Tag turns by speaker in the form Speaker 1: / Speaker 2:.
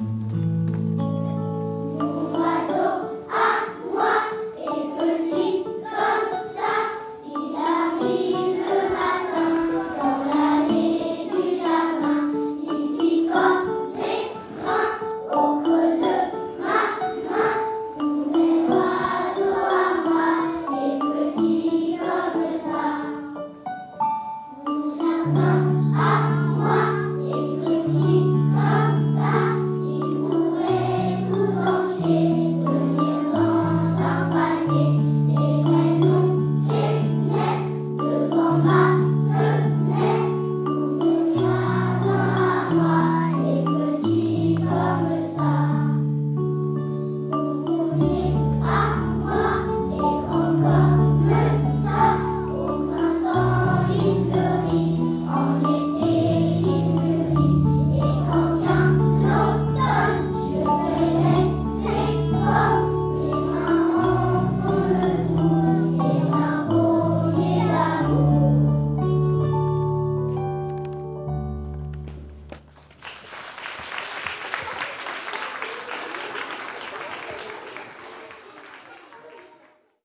Speaker 1: Mm-hmm.